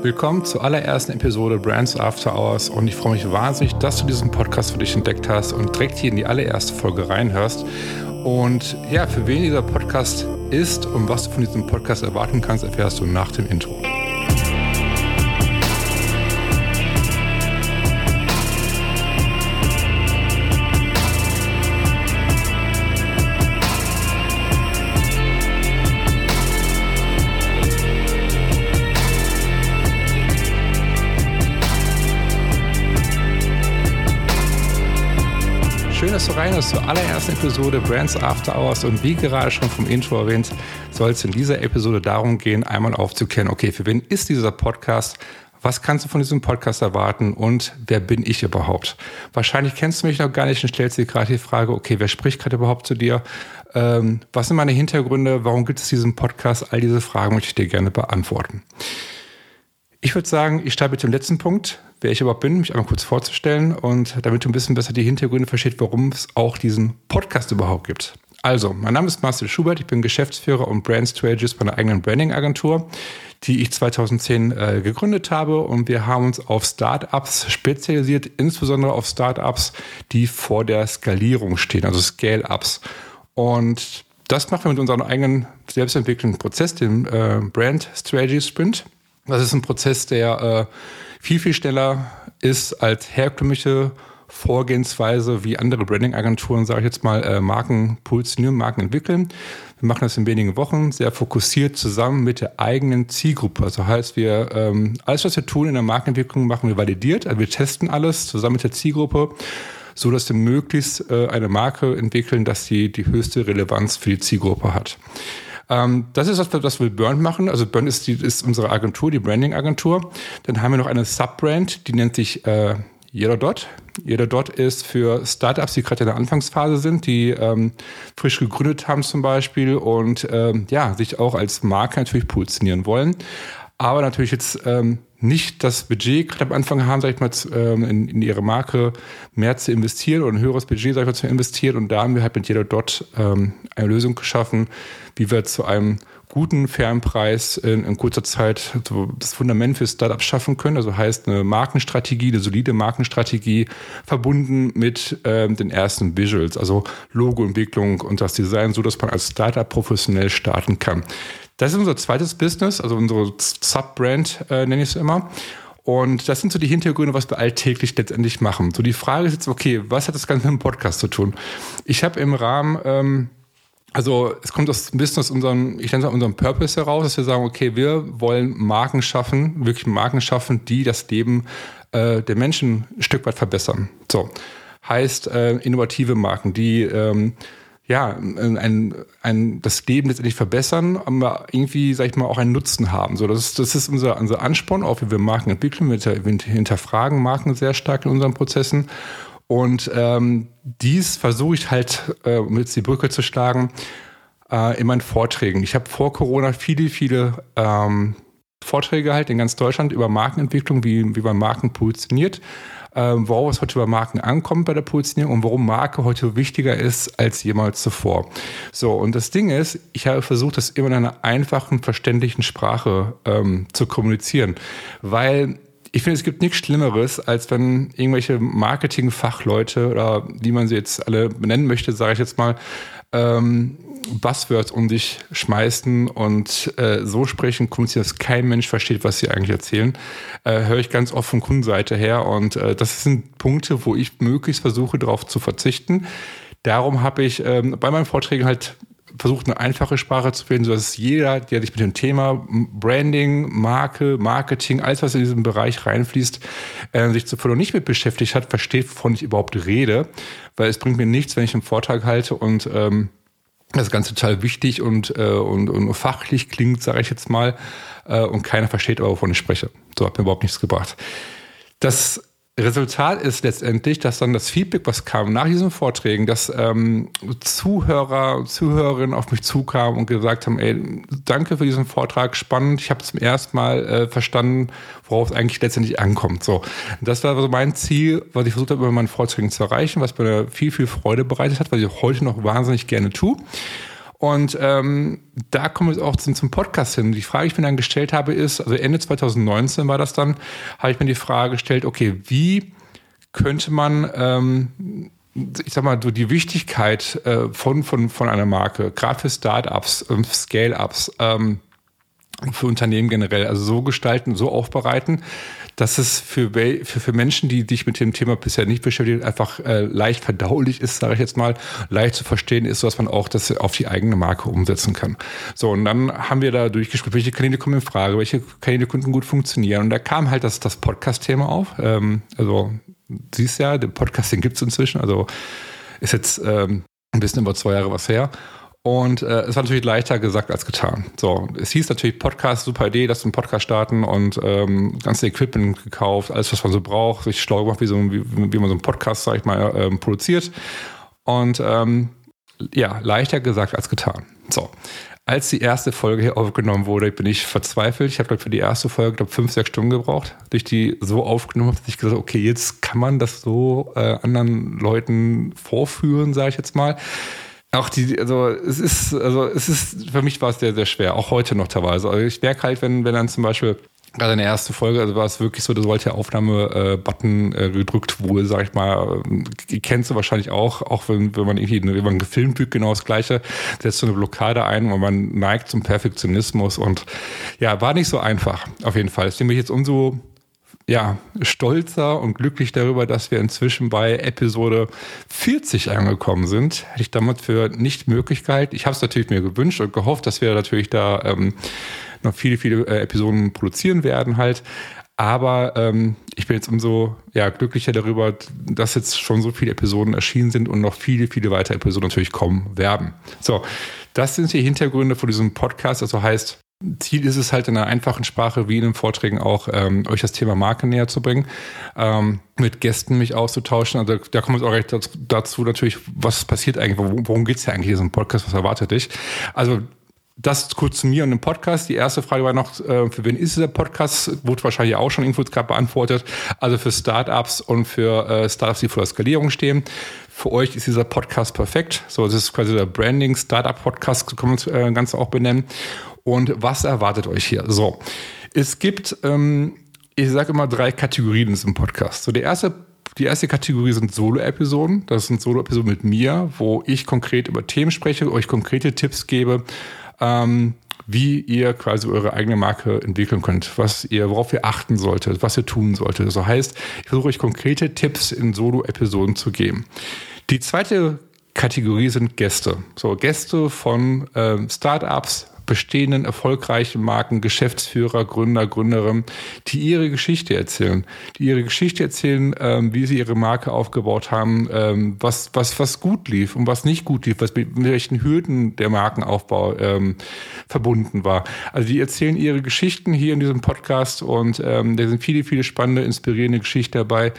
Willkommen zur allerersten Episode Brands After Hours und ich freue mich wahnsinnig, dass du diesen Podcast für dich entdeckt hast und direkt hier in die allererste Folge reinhörst. Und ja, für wen dieser Podcast ist und was du von diesem Podcast erwarten kannst, erfährst du nach dem Intro. Reinhörst zur allerersten Episode Brands After Hours und wie gerade schon vom Intro erwähnt, soll es in dieser Episode darum gehen, einmal aufzuklären, okay, für wen ist dieser Podcast? Was kannst du von diesem Podcast erwarten und wer bin ich überhaupt? Wahrscheinlich kennst du mich noch gar nicht und stellst dir gerade die Frage, okay, wer spricht gerade überhaupt zu dir? Ähm, was sind meine Hintergründe? Warum gibt es diesen Podcast? All diese Fragen möchte ich dir gerne beantworten. Ich würde sagen, ich mit dem letzten Punkt, wer ich überhaupt bin, mich einmal kurz vorzustellen und damit du ein bisschen besser die Hintergründe versteht, warum es auch diesen Podcast überhaupt gibt. Also, mein Name ist Marcel Schubert, ich bin Geschäftsführer und Brand Strategist bei einer eigenen Branding-Agentur, die ich 2010 äh, gegründet habe und wir haben uns auf Startups spezialisiert, insbesondere auf Startups, die vor der Skalierung stehen, also Scale-Ups. Und das machen wir mit unserem eigenen selbstentwickelten Prozess, dem äh, Brand Strategy Sprint. Das ist ein Prozess, der äh, viel, viel schneller ist als herkömmliche Vorgehensweise, wie andere Branding-Agenturen, sage ich jetzt mal, äh, Marken positionieren, Marken entwickeln. Wir machen das in wenigen Wochen, sehr fokussiert zusammen mit der eigenen Zielgruppe. Also heißt, wir ähm, alles, was wir tun in der Markenentwicklung, machen wir validiert. Also wir testen alles zusammen mit der Zielgruppe, so dass wir möglichst äh, eine Marke entwickeln, dass sie die höchste Relevanz für die Zielgruppe hat. Ähm, das ist das, was wir Burn machen. Also Burn ist, die, ist unsere Agentur, die Branding-Agentur. Dann haben wir noch eine Subbrand, die nennt sich äh, Dot. Jeder Dot ist für Startups, die gerade in der Anfangsphase sind, die ähm, frisch gegründet haben zum Beispiel und ähm, ja, sich auch als Marke natürlich positionieren wollen. Aber natürlich jetzt ähm, nicht das Budget gerade am Anfang haben, sag ich mal, ähm, in, in ihre Marke mehr zu investieren oder ein höheres Budget, sag ich mal, zu investieren. Und da haben wir halt mit jeder Dot ähm, eine Lösung geschaffen, wie wir zu einem guten, fairen Preis in, in kurzer Zeit das Fundament für Startups schaffen können. Also heißt eine Markenstrategie, eine solide Markenstrategie, verbunden mit ähm, den ersten Visuals, also Logoentwicklung und das Design, so dass man als Startup professionell starten kann. Das ist unser zweites Business, also unsere Subbrand äh, nenne ich es immer. Und das sind so die Hintergründe, was wir alltäglich letztendlich machen. So die Frage ist jetzt, okay, was hat das Ganze mit dem Podcast zu tun? Ich habe im Rahmen ähm, also es kommt aus ein bisschen aus unserem, ich nenne es unserem Purpose heraus, dass wir sagen, okay, wir wollen Marken schaffen, wirklich Marken schaffen, die das Leben äh, der Menschen ein Stück weit verbessern. So heißt äh, innovative Marken, die ähm, ja ein, ein, das Leben letztendlich verbessern, aber irgendwie, sag ich mal, auch einen Nutzen haben. So, das ist, das ist unser, unser Ansporn, auch wie wir Marken entwickeln. Wir hinterfragen Marken sehr stark in unseren Prozessen und ähm, dies versuche ich halt, äh, um jetzt die Brücke zu schlagen, äh, in meinen Vorträgen. Ich habe vor Corona viele, viele ähm, Vorträge halt in ganz Deutschland über Markenentwicklung, wie, wie man Marken positioniert, äh, worauf es heute über Marken ankommt bei der Positionierung und warum Marke heute wichtiger ist als jemals zuvor. So, und das Ding ist, ich habe versucht, das immer in einer einfachen, verständlichen Sprache ähm, zu kommunizieren, weil ich finde, es gibt nichts Schlimmeres, als wenn irgendwelche Marketingfachleute oder wie man sie jetzt alle benennen möchte, sage ich jetzt mal, ähm, Buzzwords um sich schmeißen und äh, so sprechen, dass kein Mensch versteht, was sie eigentlich erzählen. Äh, Höre ich ganz oft von Kundenseite her und äh, das sind Punkte, wo ich möglichst versuche, darauf zu verzichten. Darum habe ich ähm, bei meinen Vorträgen halt versucht, eine einfache Sprache zu finden, sodass jeder, der sich mit dem Thema Branding, Marke, Marketing, alles, was in diesem Bereich reinfließt, äh, sich zuvor noch nicht mit beschäftigt hat, versteht, wovon ich überhaupt rede. Weil es bringt mir nichts, wenn ich einen Vortrag halte und ähm, das Ganze total wichtig und, äh, und, und fachlich klingt, sage ich jetzt mal, äh, und keiner versteht aber, wovon ich spreche. So hat mir überhaupt nichts gebracht. Das Resultat ist letztendlich, dass dann das Feedback, was kam nach diesen Vorträgen, dass ähm, Zuhörer, Zuhörerinnen auf mich zukamen und gesagt haben, ey, danke für diesen Vortrag, spannend, ich habe zum ersten Mal äh, verstanden, worauf es eigentlich letztendlich ankommt. So, das war so mein Ziel, was ich versucht habe, über meinen Vorträgen zu erreichen, was mir viel, viel Freude bereitet hat, was ich heute noch wahnsinnig gerne tue. Und ähm, da kommen wir auch zum, zum Podcast hin. Die Frage, die ich mir dann gestellt habe, ist, also Ende 2019 war das dann, habe ich mir die Frage gestellt, okay, wie könnte man ähm, ich sag mal, so die Wichtigkeit äh, von, von, von einer Marke, gerade für Startups, ähm, Scale-Ups, ähm, für Unternehmen generell, also so gestalten, so aufbereiten, dass es für, für, für Menschen, die dich mit dem Thema bisher nicht beschäftigen, einfach äh, leicht verdaulich ist, sage ich jetzt mal, leicht zu verstehen ist, dass man auch das auf die eigene Marke umsetzen kann. So, und dann haben wir da durchgespielt, welche Kanäle kommen in Frage, welche Kanäle könnten gut funktionieren. Und da kam halt das, das Podcast-Thema auf. Ähm, also siehst ja, den Podcast, den gibt es inzwischen, also ist jetzt ähm, ein bisschen über zwei Jahre was her. Und äh, es war natürlich leichter gesagt als getan. So, es hieß natürlich Podcast, super Idee, dass wir einen Podcast starten und ähm, ganze Equipment gekauft, alles, was man so braucht, sich schlau gemacht, wie, so, wie, wie man so einen Podcast, sag ich mal, ähm, produziert. Und ähm, ja, leichter gesagt als getan. So, als die erste Folge hier aufgenommen wurde, bin ich verzweifelt. Ich habe glaube für die erste Folge glaube fünf, sechs Stunden gebraucht, durch die so aufgenommen habe, dass ich gesagt okay, jetzt kann man das so äh, anderen Leuten vorführen, sage ich jetzt mal. Auch die, also es ist, also es ist, für mich war es sehr, sehr schwer, auch heute noch teilweise. Also ich merke halt, wenn, wenn dann zum Beispiel gerade in der ersten Folge, also war es wirklich so, da sollte der Aufnahme-Button äh, gedrückt wurde, sag ich mal. Äh, kennst du wahrscheinlich auch, auch wenn, wenn man irgendwie, wenn man gefilmt wird, genau das Gleiche, setzt so eine Blockade ein und man neigt zum Perfektionismus und ja, war nicht so einfach, auf jeden Fall. Deswegen bin ich jetzt umso ja, stolzer und glücklich darüber, dass wir inzwischen bei Episode 40 angekommen sind. Hätte ich damals für nicht möglich gehalten. Ich habe es natürlich mir gewünscht und gehofft, dass wir natürlich da ähm, noch viele, viele äh, Episoden produzieren werden halt. Aber ähm, ich bin jetzt umso ja, glücklicher darüber, dass jetzt schon so viele Episoden erschienen sind und noch viele, viele weitere Episoden natürlich kommen werden. So, das sind die Hintergründe von diesem Podcast. Also heißt, Ziel ist es halt in einer einfachen Sprache, wie in den Vorträgen auch, ähm, euch das Thema Marke näher zu bringen, ähm, mit Gästen mich auszutauschen. Also da kommt es auch recht dazu, natürlich, was passiert eigentlich, worum, geht es ja eigentlich in diesem Podcast, was erwartet dich? Also das kurz zu mir und dem Podcast. Die erste Frage war noch, äh, für wen ist dieser Podcast? Wurde wahrscheinlich auch schon irgendwo gerade beantwortet. Also für Startups und für äh, Startups, die vor der Skalierung stehen. Für euch ist dieser Podcast perfekt. So, das ist quasi der Branding Startup Podcast, kann man äh, ganz auch benennen. Und was erwartet euch hier? So, es gibt, ähm, ich sage immer drei Kategorien in diesem Podcast. So, der erste die erste Kategorie sind Solo-Episoden. Das sind Solo-Episoden mit mir, wo ich konkret über Themen spreche, euch konkrete Tipps gebe, ähm, wie ihr quasi eure eigene Marke entwickeln könnt, was ihr, worauf ihr achten solltet, was ihr tun solltet. Das heißt, ich versuche euch konkrete Tipps in Solo-Episoden zu geben. Die zweite Kategorie sind Gäste. So, Gäste von ähm, Startups, bestehenden erfolgreichen Marken, Geschäftsführer, Gründer, Gründerinnen, die ihre Geschichte erzählen, die ihre Geschichte erzählen, ähm, wie sie ihre Marke aufgebaut haben, ähm, was, was, was gut lief und was nicht gut lief, was mit, mit welchen Hürden der Markenaufbau ähm, verbunden war. Also die erzählen ihre Geschichten hier in diesem Podcast und ähm, da sind viele, viele spannende, inspirierende Geschichten dabei.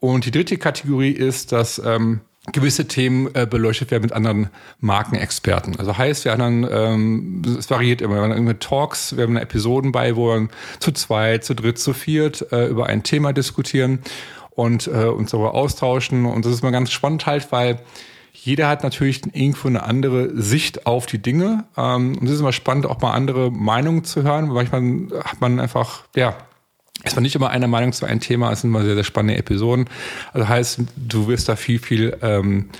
Und die dritte Kategorie ist, dass ähm, gewisse Themen äh, beleuchtet werden mit anderen Markenexperten. Also heißt, wir haben ähm, es variiert immer, wir haben irgendwie Talks, wir haben Episoden bei, wo wir zu zweit, zu dritt, zu viert äh, über ein Thema diskutieren und äh, uns darüber austauschen. Und das ist mal ganz spannend halt, weil jeder hat natürlich irgendwo eine andere Sicht auf die Dinge. Ähm, und es ist immer spannend, auch mal andere Meinungen zu hören. Manchmal hat man einfach, ja, es war nicht immer einer Meinung zu einem Thema, es sind immer sehr, sehr spannende Episoden. Also heißt, du wirst da viel, viel ähm,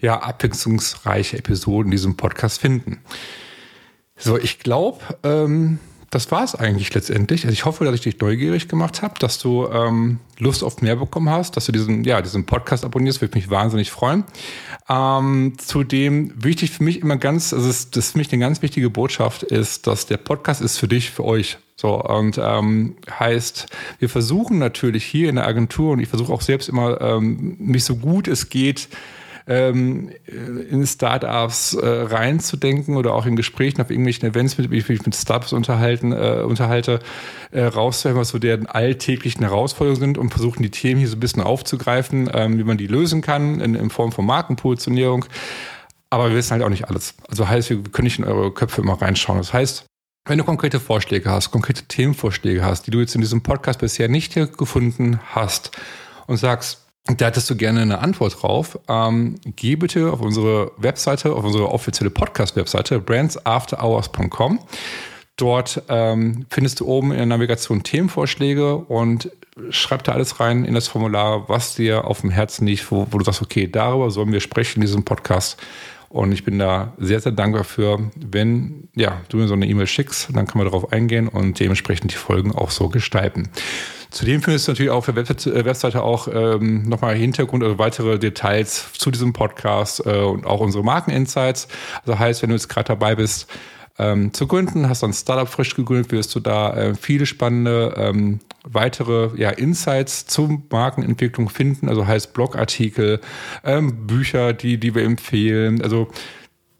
ja, abwechslungsreiche Episoden in diesem Podcast finden. So, ich glaube, ähm, das war es eigentlich letztendlich. Also ich hoffe, dass ich dich neugierig gemacht habe, dass du ähm, Lust auf mehr bekommen hast, dass du diesen, ja, diesen Podcast abonnierst, würde mich wahnsinnig freuen. Ähm, zudem wichtig für mich immer ganz, also das ist für mich eine ganz wichtige Botschaft, ist, dass der Podcast ist für dich, für euch. So, und ähm, heißt, wir versuchen natürlich hier in der Agentur, und ich versuche auch selbst immer, ähm, mich so gut es geht, ähm, in Startups äh, reinzudenken oder auch in Gesprächen auf irgendwelchen Events, mit, ich mich mit Startups unterhalten, äh, unterhalte, äh, rauszuhören, was so deren alltäglichen Herausforderungen sind und versuchen die Themen hier so ein bisschen aufzugreifen, ähm, wie man die lösen kann in, in Form von Markenpositionierung. Aber wir wissen halt auch nicht alles. Also heißt, wir können nicht in eure Köpfe immer reinschauen. Das heißt, wenn du konkrete Vorschläge hast, konkrete Themenvorschläge hast, die du jetzt in diesem Podcast bisher nicht gefunden hast und sagst, da hättest du gerne eine Antwort drauf. Ähm, geh bitte auf unsere Webseite, auf unsere offizielle Podcast-Webseite, brandsafterhours.com. Dort ähm, findest du oben in der Navigation Themenvorschläge und schreib da alles rein in das Formular, was dir auf dem Herzen liegt, wo, wo du sagst, okay, darüber sollen wir sprechen in diesem Podcast. Und ich bin da sehr, sehr dankbar für, wenn ja, du mir so eine E-Mail schickst, dann können wir darauf eingehen und dementsprechend die Folgen auch so gestalten. Zudem findest du natürlich auf der äh, Webseite auch ähm, nochmal Hintergrund oder weitere Details zu diesem Podcast äh, und auch unsere Markeninsights. Also heißt, wenn du jetzt gerade dabei bist, ähm, zu gründen, hast du ein Startup frisch gegründet, wirst du da äh, viele spannende ähm, weitere ja, Insights zur Markenentwicklung finden. Also heißt Blogartikel, ähm, Bücher, die, die wir empfehlen. Also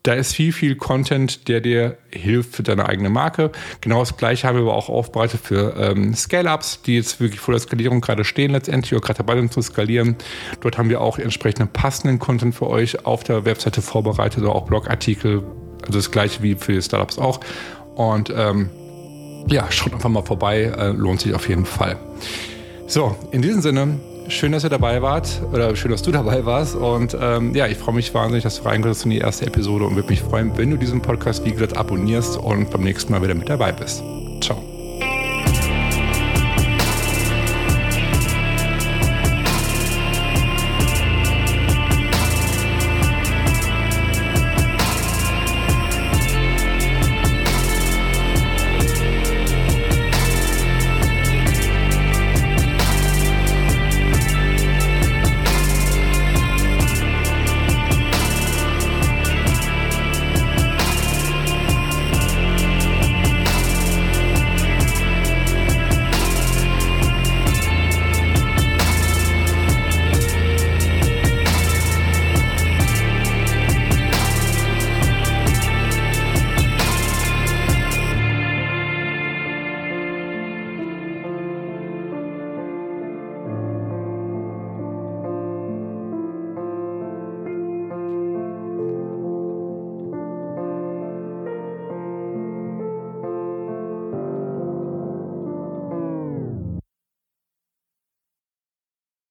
da ist viel, viel Content, der dir hilft für deine eigene Marke. Genau das gleiche haben wir aber auch aufbereitet für ähm, Scale-Ups, die jetzt wirklich vor der Skalierung gerade stehen letztendlich oder gerade dabei sind zu skalieren. Dort haben wir auch entsprechenden passenden Content für euch auf der Webseite vorbereitet oder auch Blogartikel, also das gleiche wie für Startups auch. Und ähm, ja, schaut einfach mal vorbei, äh, lohnt sich auf jeden Fall. So, in diesem Sinne, schön, dass ihr dabei wart oder schön, dass du dabei warst. Und ähm, ja, ich freue mich wahnsinnig, dass du reinkommst in die erste Episode und würde mich freuen, wenn du diesen Podcast, wie gesagt, abonnierst und beim nächsten Mal wieder mit dabei bist. Ciao.